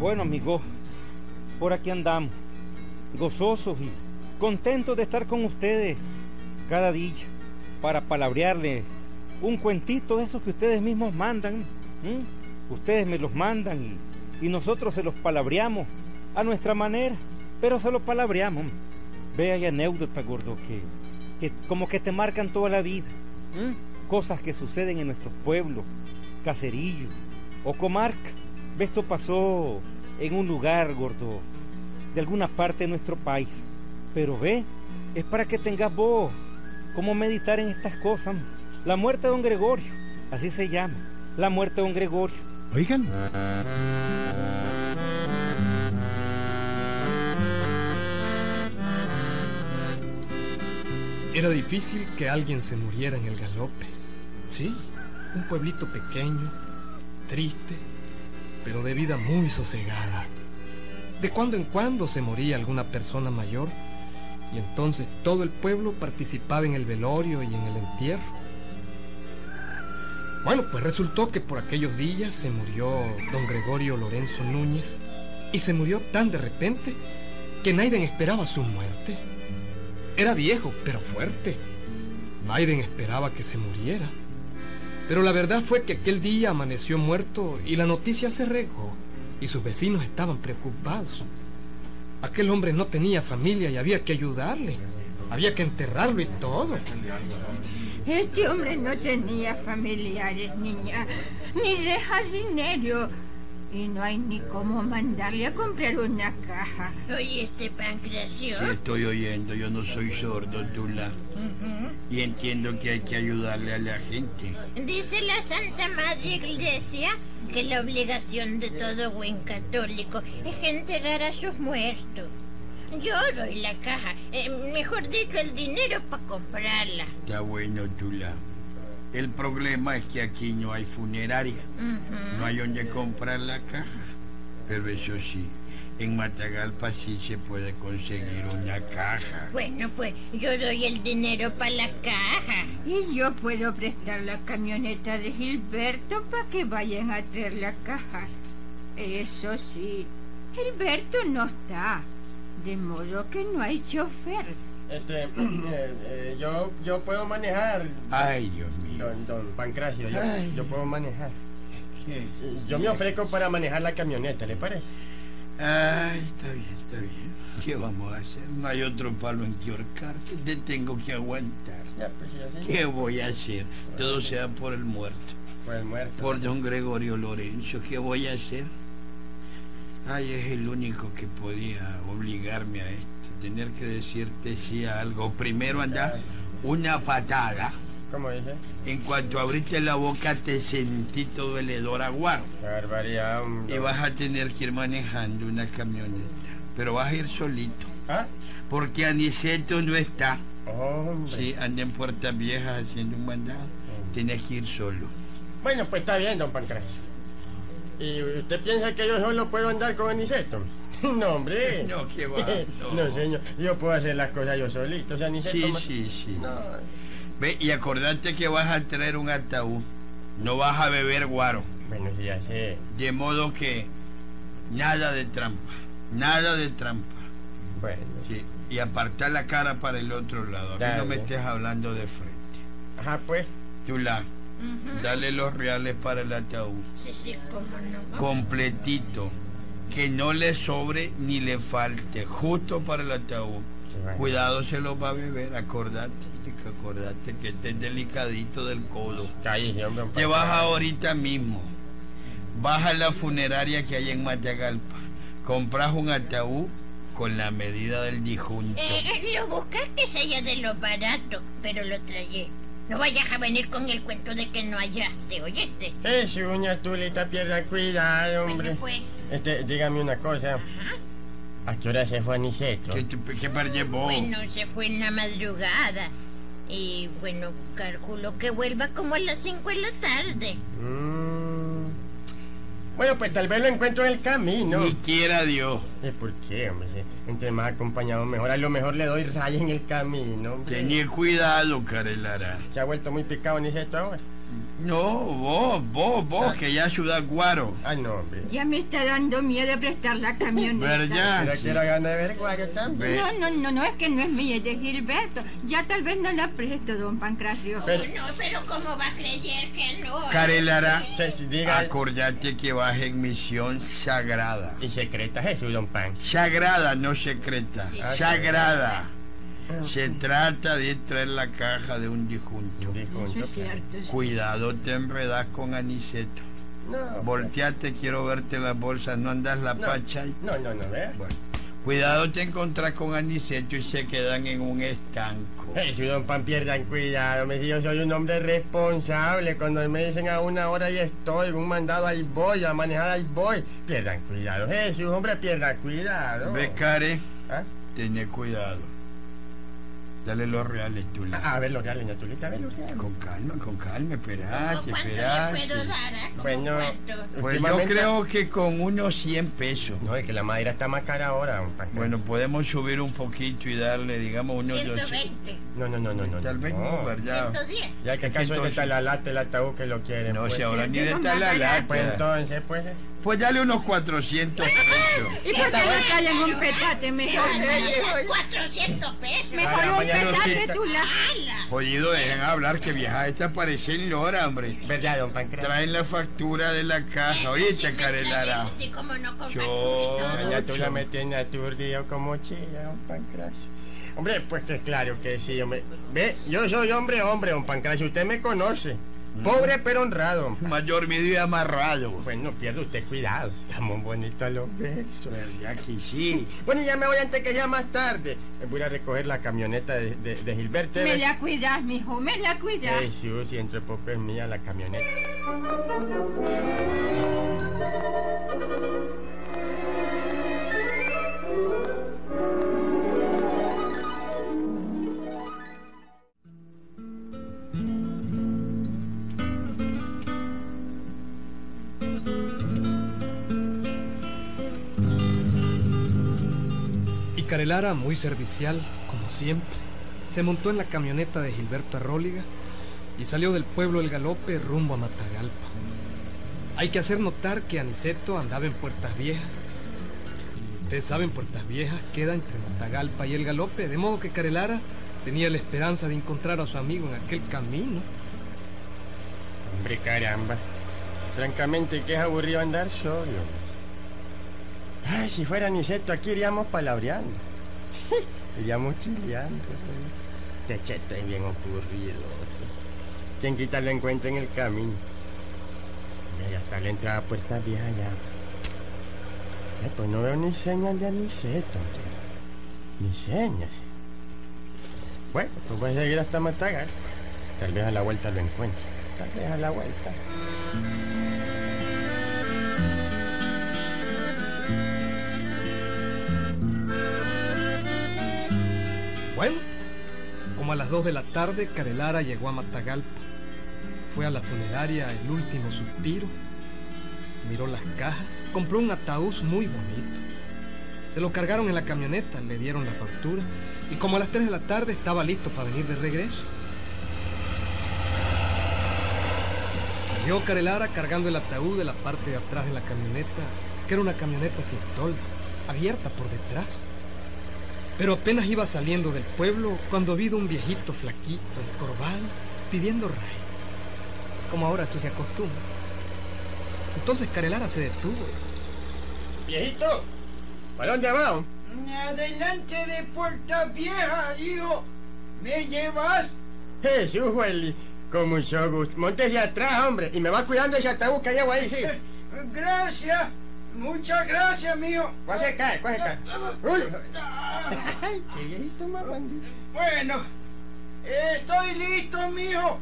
Bueno, amigos, por aquí andamos, gozosos y contentos de estar con ustedes cada día para palabrearles un cuentito de esos que ustedes mismos mandan. Ustedes me los mandan y, nosotros se los palabreamos a nuestra manera, pero se los palabreamos. Ve hay anécdotas, gordo, que, que como que te marcan toda la vida. Cosas que suceden en nuestros pueblos, caserillos o comarca. Ve, esto pasó en un lugar, gordo, de alguna parte de nuestro país. Pero ve, es para que tengas vos cómo meditar en estas cosas. La muerte de don Gregorio, así se llama, la muerte de don Gregorio. Oigan. Era difícil que alguien se muriera en el galope. Sí, un pueblito pequeño, triste, pero de vida muy sosegada. De cuando en cuando se moría alguna persona mayor y entonces todo el pueblo participaba en el velorio y en el entierro. Bueno, pues resultó que por aquellos días se murió don Gregorio Lorenzo Núñez y se murió tan de repente que Naiden esperaba su muerte. Era viejo, pero fuerte. Naiden esperaba que se muriera. Pero la verdad fue que aquel día amaneció muerto y la noticia se regó y sus vecinos estaban preocupados. Aquel hombre no tenía familia y había que ayudarle. Había que enterrarlo y todo. Este hombre no tenía familiares, niña, ni deja dinero. Y no hay ni cómo mandarle a comprar una caja. Oye, este Pancracio. Sí, estoy oyendo. Yo no soy sordo, Tula. Y entiendo que hay que ayudarle a la gente. Dice la Santa Madre Iglesia que la obligación de todo buen católico es enterrar a sus muertos. Yo doy la caja, eh, mejor dicho, el dinero para comprarla. Está bueno, Tula. El problema es que aquí no hay funeraria. No hay donde comprar la caja. Pero eso sí, en Matagalpa sí se puede conseguir una caja. Bueno, pues yo doy el dinero para la caja. Y yo puedo prestar la camioneta de Gilberto para que vayan a traer la caja. Eso sí, Gilberto no está. De modo que no hay chofer. Este, eh, eh, yo, yo puedo manejar. Ay, Dios mío. Don, don Pancracio, yo, yo puedo manejar. Yo me ofrezco para manejar la camioneta, ¿le parece? Ay, está bien, está bien. ¿Qué vamos a hacer? No hay otro palo en que ahorcarse. Te tengo que aguantar. pues, ¿Qué voy a hacer? Todo sea por el muerto. Por el muerto. Por don Gregorio Lorenzo. ¿Qué voy a hacer? Ay, es el único que podía obligarme a esto. Tener que decirte sí a algo. Primero anda una patada. ¿Cómo dices? En cuanto abriste la boca te sentí todo el hedor aguaro. Barbaridad, hombre. Y vas a tener que ir manejando una camioneta. Pero vas a ir solito. ¿Ah? Porque Aniceto no está. Hombre. Sí, anda en Puertas Viejas haciendo un mandado. Tienes que ir solo. Bueno, pues está bien, don Pancracio. ¿Y usted piensa que yo solo puedo andar con Aniceto? No, hombre. No, qué va. No. No. señor. Yo puedo hacer las cosas yo solito. O sea, Aniceto... Sí, sí, sí. No. Ve, y acordate que vas a traer un ataúd. No vas a beber guaro. Bueno, sí, ya sé. De modo que nada de trampa. Nada de trampa. Bueno. Sí. Y apartar la cara para el otro lado. A mí no me estés hablando de frente. Ajá, pues. Tula, Ujú. dale los reales para el ataúd. Sí, sí, cómo no. Completito. Que no le sobre ni le falte. Justo para el ataúd. bueno. Cuidado, se lo va a beber. Acordate, que acordate que este es delicadito del codo. Hombre, don Te vas ahorita mismo. Vas a la funeraria que hay en Matagalpa. Compras un ataúd con la medida del difunto. Eh, eh, lo buscas que sea de lo barato, pero lo traje. No vayas a venir con el cuento de que no hallaste, ¿oíste? Es uña, tulita, pierda cuidado, hombre. Bueno, pues. Este, dígame una cosa. Ajá. ¿A qué hora se fue Aniceto? ¿Qué, qué par llevó? Bueno, se fue en la madrugada. Y bueno, calculo que vuelva como a las 5 de la tarde. Mm. Bueno, pues tal vez lo encuentro en el camino. Ni quiera Dios. Eh, ¿Por qué, hombre? Entre más acompañado mejor. A lo mejor le doy raya en el camino, hombre. Tenía cuidado, Carelara. Se ha vuelto muy picado Aniceto ahora. No, vos, vos, vos, que ya ciudad guaro. Ah, no, hombre. Ya me está dando miedo prestar la camioneta. ¿Verdad? Pero quiero ganar de ver guayo también. No, no, no, no, es que no es mía, es de Gilberto. Ya tal vez no la presto, don Pancracio. Pero- No, pero ¿cómo va a creer que no? Carelara, Sí, sí, diga. acordate que vas en misión sagrada. Y secreta Jesús, don Pan. Sagrada, no secreta. Sí. Sagrada. Se trata de traer la caja de un difunto. Eso es cierto. sí. Cuidado, te enredas con Aniceto. No. Volteate, quiero verte las bolsas, no andas la No. pacha. y- No, no, no, vea. Bueno, cuidado, te encontrás con Aniceto y se quedan en un estanco. Jesús, don Pan, pierdan cuidado. Me yo soy un hombre responsable. Cuando me dicen a una hora ya estoy, un mandado ahí voy, a manejar ahí voy. Pierdan cuidado, Jesús, hombre, pierdan cuidado. Becare, ¿Ah? tené cuidado. Dale los reales, tú. Ah, a ver los reales, Natulita, a ver los reales. Con calma, con calma, esperate, ¿Cuánto le esperate. puedo dar? ah? ¿Cómo Bueno? Pues yo creo que con unos 100 pesos. No, es que la madera está más cara ahora. Bueno, podemos subir un poquito y darle, digamos, unos 200. 120. No, no, no, no, no. Tal vez no, ¿verdad? 110. Ya que acaso es que está la lata, el ataúd que lo quieren. No, pues. si ahora ni de tal la lata. Pues entonces, pues. Pues dale unos 400 pesos. ¿Y por qué no callan un petate mejor? 400 pesos. Mejor un petate tú la... Jodido, dejen hablar que vieja esta parece en Lora, hombre. ¿Verdad, don Pancracio? Traen la factura de la caja. Oíste, Carelara. Sí, como no Yo-. Ya tú la metes en aturdido como chilla, don Pancracio. Hombre, pues que claro que sí, hombre. Ve, yo soy hombre, hombre, don Pancracio. Usted me conoce. Pobre pero honrado. Mayor medio y amarrado. Bueno, pierde usted cuidado. Estamos bonitos a los besos. Ya que sí. Bueno, ya me voy antes que sea más tarde. Voy a recoger la camioneta de, de, de Gilberto. Me la cuidas, mijo, me la cuidas. Jesús, y entre poco es mía la camioneta. Carelara, muy servicial, como siempre, se montó en la camioneta de Gilberto Arróliga y salió del pueblo El Galope rumbo a Matagalpa. Hay que hacer notar que Aniceto andaba en Puertas Viejas. Y ustedes saben, Puertas Viejas queda entre Matagalpa y El Galope, de modo que Carelara tenía la esperanza de encontrar a su amigo en aquel camino. Hombre, caramba. Francamente, que es aburrido andar solo. Ay, si fuera Niceto, aquí iríamos palabreando. Iríamos chileando. Este cheto es bien ocurrido. sí. Quien quita lo encuentra en el camino. Mira, ya está la entrada Puerta Vieja ya. Ay, pues no veo ni señal de Aniceto. Ni señas. Bueno, pues voy a seguir hasta Matagal. Tal vez a la vuelta lo encuentre. Tal vez a la vuelta. Bueno, como a las 2 de la tarde, Carelara llegó a Matagalpa. Fue a la funeraria El Último Suspiro. Miró las cajas, compró un ataúd muy bonito. Se lo cargaron en la camioneta, le dieron la factura y como a las 3 de la tarde estaba listo para venir de regreso. Salió Carelara cargando el ataúd de la parte de atrás de la camioneta, que era una camioneta sin toldo, abierta por detrás. Pero apenas iba saliendo del pueblo cuando vio un viejito flaquito, encorvado, pidiendo ray. Como ahora esto se acostumbra. Entonces Carelara se detuvo. Viejito, ¿para dónde va? Adelante de Puerta Vieja, hijo. ¿Me llevas? Jesús, Welly, con mucho gusto. Montese atrás, hombre, y me va cuidando ese ataúd que llevo ahí, sí. Gracias. Muchas gracias, mío. ¿Cuál se cae? ¿Cuál se cae? Uy. Ay, qué viejito más bandido. Bueno, estoy listo, mijo.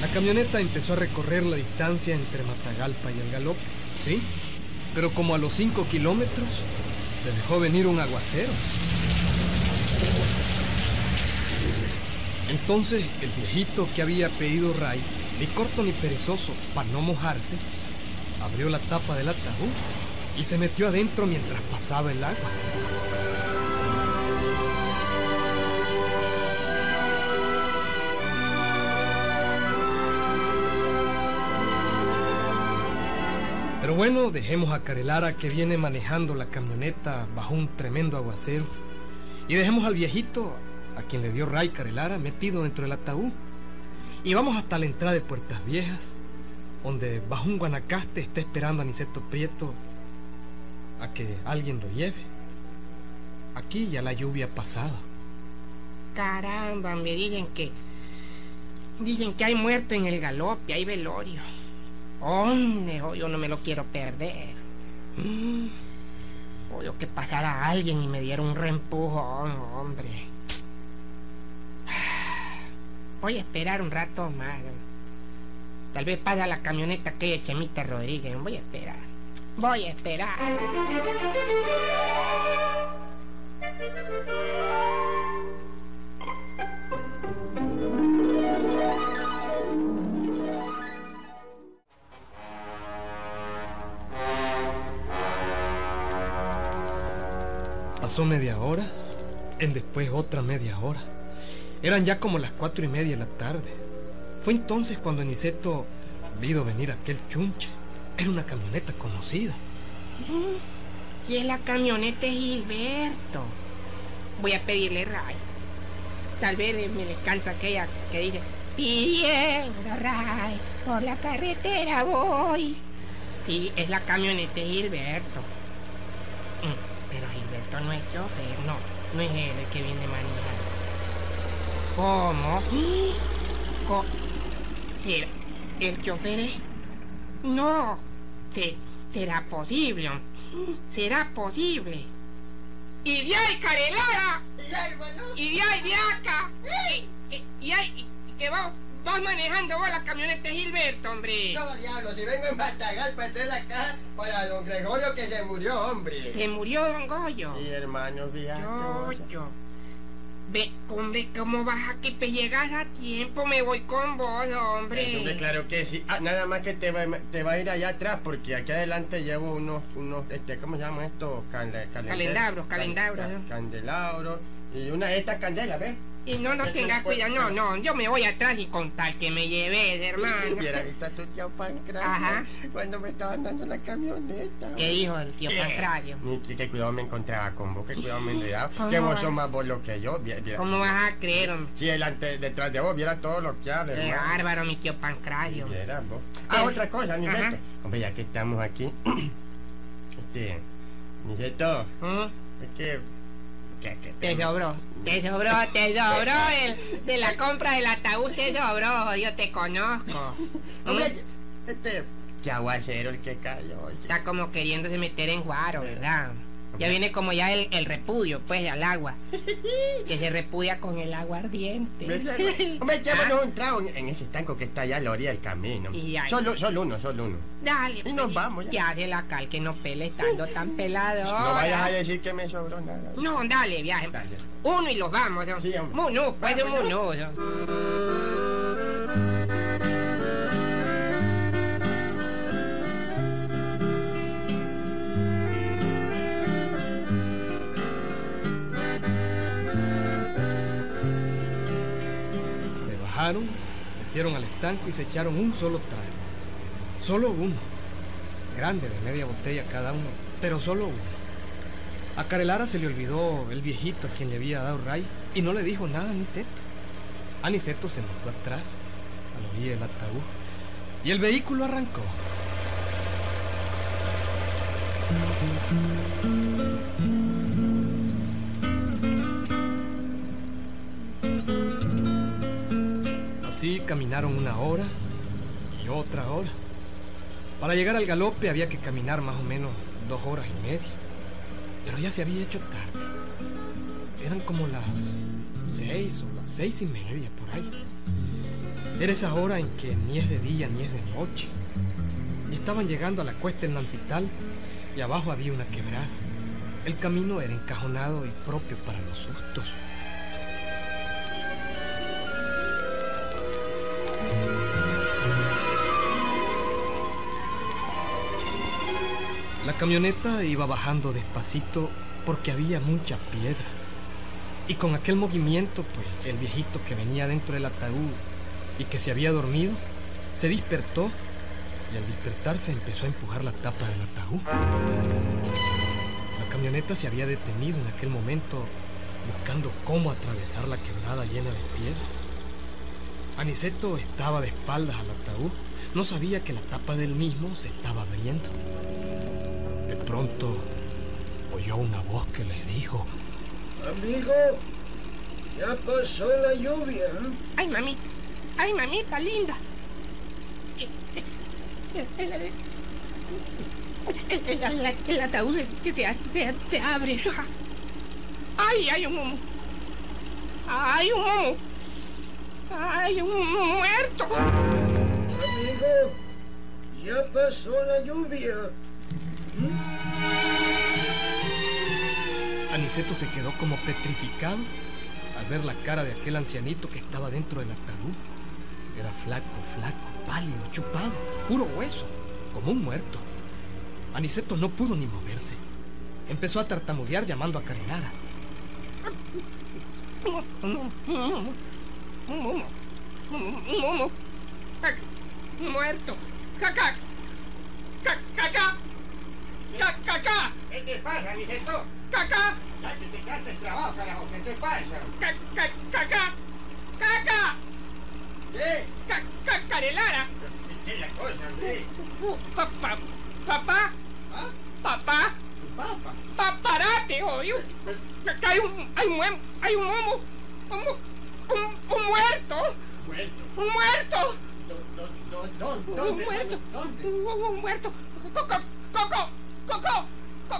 La camioneta empezó a recorrer la distancia entre Matagalpa y el Galope. Sí, pero como a los 5 kilómetros se dejó venir un aguacero. Entonces el viejito que había pedido ray, ni corto ni perezoso, para no mojarse, abrió la tapa del ataúd y se metió adentro mientras pasaba el agua. Pero bueno, dejemos a Carelara que viene manejando la camioneta bajo un tremendo aguacero y dejemos al viejito, a quien le dio Ray Carelara, metido dentro del ataúd. Y vamos hasta la entrada de Puertas Viejas, donde bajo un guanacaste está esperando a Niceto Prieto a que alguien lo lleve. Aquí ya la lluvia ha pasado. Caramba, me dicen que. Dicen que hay muerto en el galope, hay velorio. Hombre, oh, yo no me lo quiero perder. Mm. Oye, que pasara alguien y me diera un reempujón, hombre. Voy a esperar un rato más. Tal vez pasa la camioneta que de Chemita Rodríguez. Voy a esperar. Voy a esperar. Pasó media hora, en después otra media hora. Eran ya como las cuatro y media de la tarde. Fue entonces cuando Aniceto vio venir aquel chunche. Era una camioneta conocida. Y es la camioneta Gilberto. Voy a pedirle ray. Tal vez me le canta aquella que dice, pidiendo ray, por la carretera voy. Y es la camioneta Gilberto. Mm, Pero Gilberto no es chofer, no, no es él el que viene manejando. ¿Cómo? Co- ¿Será- ¿El chofer es? No, se- será posible. Será posible. Y de ahí, Carelara. Y de ahí, de acá. Y, y- y ahí, y que vas, vas manejando vos la camioneta de Gilberto, hombre. Yo, diablo, si vengo en Matagal para traer la caja para don Gregorio que se murió, hombre. Se murió Don Goyo. Sí, hermano, fíjate. Yo, yo. Ve, hombre, ¿cómo vas a que te llegas a tiempo? Me voy con vos, hombre. Eh, hombre, claro que sí. Ah, nada más que te va, te va a ir allá atrás porque aquí adelante llevo unos, unos este, ¿cómo se llama esto? Cande- calende- Calendabros, cal- calendabros, cal-. Candelabros. Y una de estas candelas, ¿ves? Y no, no puede- cuidado, no, no, yo me voy atrás y con tal que me lleves, hermano. Hubiera visto a tu tío Pancracio Ajá. cuando me estaban dando la camioneta. ¿Qué dijo el tío Pancracio? Ni que, que cuidado me encontraba con vos, que cuidado me enredaba. ¿Cómo Que vos sos más bolo que yo. ¿Cómo vas a creer, hombre? Si delante, detrás de vos viera todo lo que habla, Qué hermano. bárbaro, mi tío Pancracio. Viera vos. Ah, otra cosa. Niceto. Hombre, ya que estamos aquí. este. Niceto, ¿Mm? es que. Que, que Te sobró, te sobró, te sobró el, de la compra del ataúd, te sobró, yo te conozco. ¿Mm? Hombre, este. Qué aguacero el que cayó. Está como queriéndose meter en guaro, ¿verdad? Ya viene como ya el, el repudio, pues, al agua. Que se repudia con el agua ardiente. Hombre, echémonos un trago en, en ese estanco que está allá a la orilla del camino. Y ahí. Solo, solo uno, solo uno. Dale. Y nos pues, vamos ya. Ya de la cal que no pele estando tan pelado. No vayas a decir que me sobró nada. No, dale, viaje. Dale. Uno y los vamos. ¿no? Sí, hombre. Munú, pues Vamos, Munú. ¿no? Metieron al estanco y se echaron un solo trago. Solo uno. Grande, de media botella cada uno, pero solo uno. A Carelara se le olvidó el viejito a quien le había dado ray y no le dijo nada a Niceto. Aniceto se montó atrás, a la orilla del ataúd, y el vehículo arrancó. Caminaron una hora y otra hora. Para llegar al galope había que caminar más o menos dos horas y media. Pero ya se había hecho tarde. Eran como las seis o las seis y media por ahí. Era esa hora en que ni es de día ni es de noche. Y estaban llegando a la cuesta en Nancital y abajo había una quebrada. El camino era encajonado y propio para los sustos. La camioneta iba bajando despacito porque había mucha piedra. Y con aquel movimiento, pues el viejito que venía dentro del ataúd y que se había dormido, se despertó y al despertarse empezó a empujar la tapa del ataúd. La camioneta se había detenido en aquel momento buscando cómo atravesar la quebrada llena de piedras. Aniceto estaba de espaldas al ataúd. No sabía que la tapa del mismo se estaba abriendo. De pronto oyó una voz que le dijo, Amigo, ya pasó la lluvia. ¿eh? Ay, mamita. Ay, mamita linda. El, el- el- ataúd que se, se, se abre. Ay, hay un humo. Hay un humo. Hay un muerto. Amigo, ya pasó la lluvia. Aniceto se quedó como petrificado al ver la cara de aquel ancianito que estaba dentro del ataúd. Era flaco, flaco, pálido, chupado, puro hueso, como un muerto. Aniceto no pudo ni moverse. Empezó a tartamudear llamando a Carinara. Muerto. Caca. Caca. Caca. ¿Qué te pasa, Niceto? Te quedaste el trabajo, carajo. ¿Qué te pasa? Caca. Caca. Caca. ¿Qué? Caca. Carelara. ¿Qué es la cosa, hombre? Papá. Papá. ¿Ah? Papá. Tu papa. Paparate, oye. Acá hay un, hay un, hay un humo. Un, un, un muerto. Muerto. Un muerto. ¿Dó- dó- dó- Un ¿Dónde? ¿Dónde? Un, un- un muerto. Coco. Coco. Coco.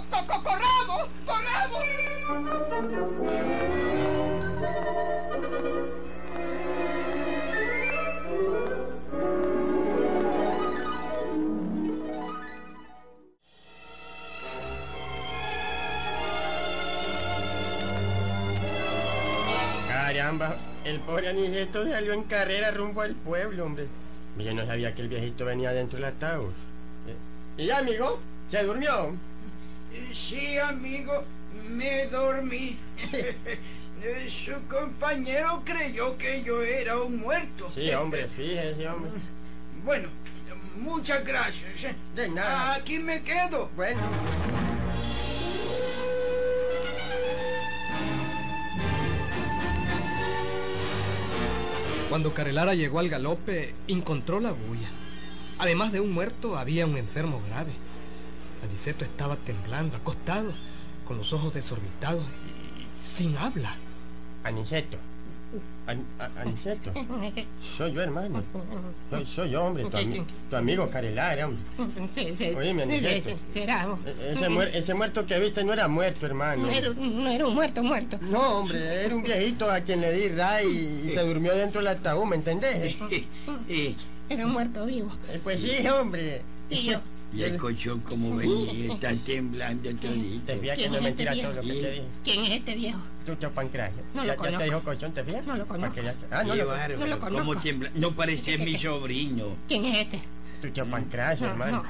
Corramos. Corramos. Caramba, el pobre Aniceto salió en carrera rumbo al pueblo, hombre. Yo no sabía que el viejito venía dentro del ataúd. Eh, ¿Y amigo? ¿Se durmió? Sí, amigo, me dormí. Su compañero creyó que yo era un muerto. Sí, hombre, fíjese, hombre. Bueno, muchas gracias. De nada. Aquí me quedo. Bueno. Cuando Carelara llegó al galope, encontró la bulla. Además de un muerto, había un enfermo grave. Aniceto estaba temblando, acostado, con los ojos desorbitados y sin habla. Aniceto. An- a- Aniceto. Soy yo, hermano. Soy, soy yo, hombre. Tu, ami- tu amigo Carelara, hombre. Sí, sí. Oíme, Aniceto. E- Ese, muer- ese muerto que viste no era muerto, hermano. No era, no era un muerto, muerto. No, hombre, era un viejito a quien le di ray y, y se durmió dentro del ataúd, ¿me entendés? Era un muerto vivo. Eh, Pues sí, hombre. Y yo. Y el colchón como venía, está temblando todito. Te fías que ¿Quién no es es mentira este todo lo que viejo? te dije. ¿Quién es este viejo? Tucho Pancracio. No lo ya, ya conozco. te dijo colchón, ¿te fías? No lo conozco. Que Ah, no Qué lo bárbaro, no lo ¿Cómo conozco. tiembla? No parece mi sobrino. ¿Quién es este? Tucho Pancracio, No, hermano.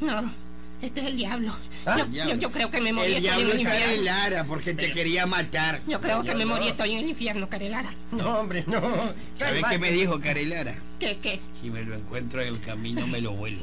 no, no. Este es el diablo. Ah, yo, el yo, diablo. yo creo que me morí El estoy en diablo el está. Lara porque te quería matar. Yo creo que Yo me no. morí estoy en el infierno, Carelara. No, hombre, no. ¿Sabes qué me dijo Carelara? Que, que Si me lo encuentro en el camino, me lo vuelo.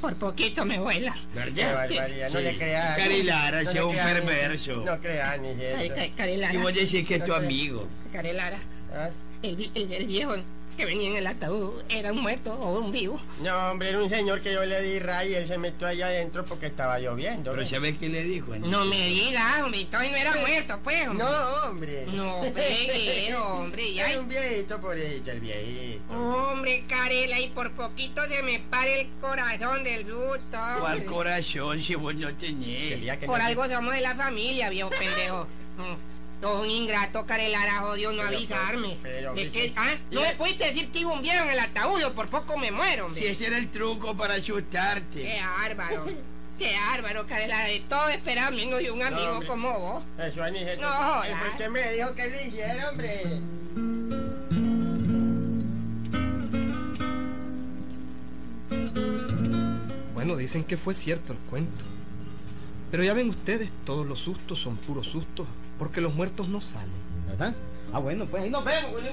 Por poquito me vuela. Qué ¿Verdad? barbaridad, no Sí. le creas. Carelara, no sea un perverso. No creas, ni eso. Care- Y vos decís que es tu No sé. amigo. Carelara. Ah, El, el, el viejo que venía en el ataúd era un muerto o un vivo. No, hombre, era un señor que yo le di ray y él se metió allá adentro porque estaba lloviendo. Pero ¿ves? ¿sabes qué le dijo? No me digas, hombre, entonces no era muerto, pues. hombre. No, hombre. No fregué, hombre, ya. Era un viejito, pobrecito, el viejito. Hombre, Carela, y por poquito se me para el corazón del susto. ¿Cuál corazón si vos no tenés? que Por no- algo somos de la familia, viejo pendejo. Sos un ingrato, Carelara, jodió no Pero, avisarme. pero, ¿De pero, qué? sí. ¿Ah? No me pudiste decir que iba un viejo en el ataúd, yo por poco me muero, hombre. Si ese era el truco para Qué asustarte. bárbaro. Qué bárbaro, Carelara. De todo esperaba menos de un amigo como vos. Eso, Aniceto. No, Él jodas. fue el que me dijo que lo hiciera, hombre. Bueno, dicen que fue cierto el cuento. Pero ya ven ustedes, todos los sustos son puros sustos, porque los muertos no salen. ¿Verdad? Ah, bueno, pues ahí nos vemos, Willy.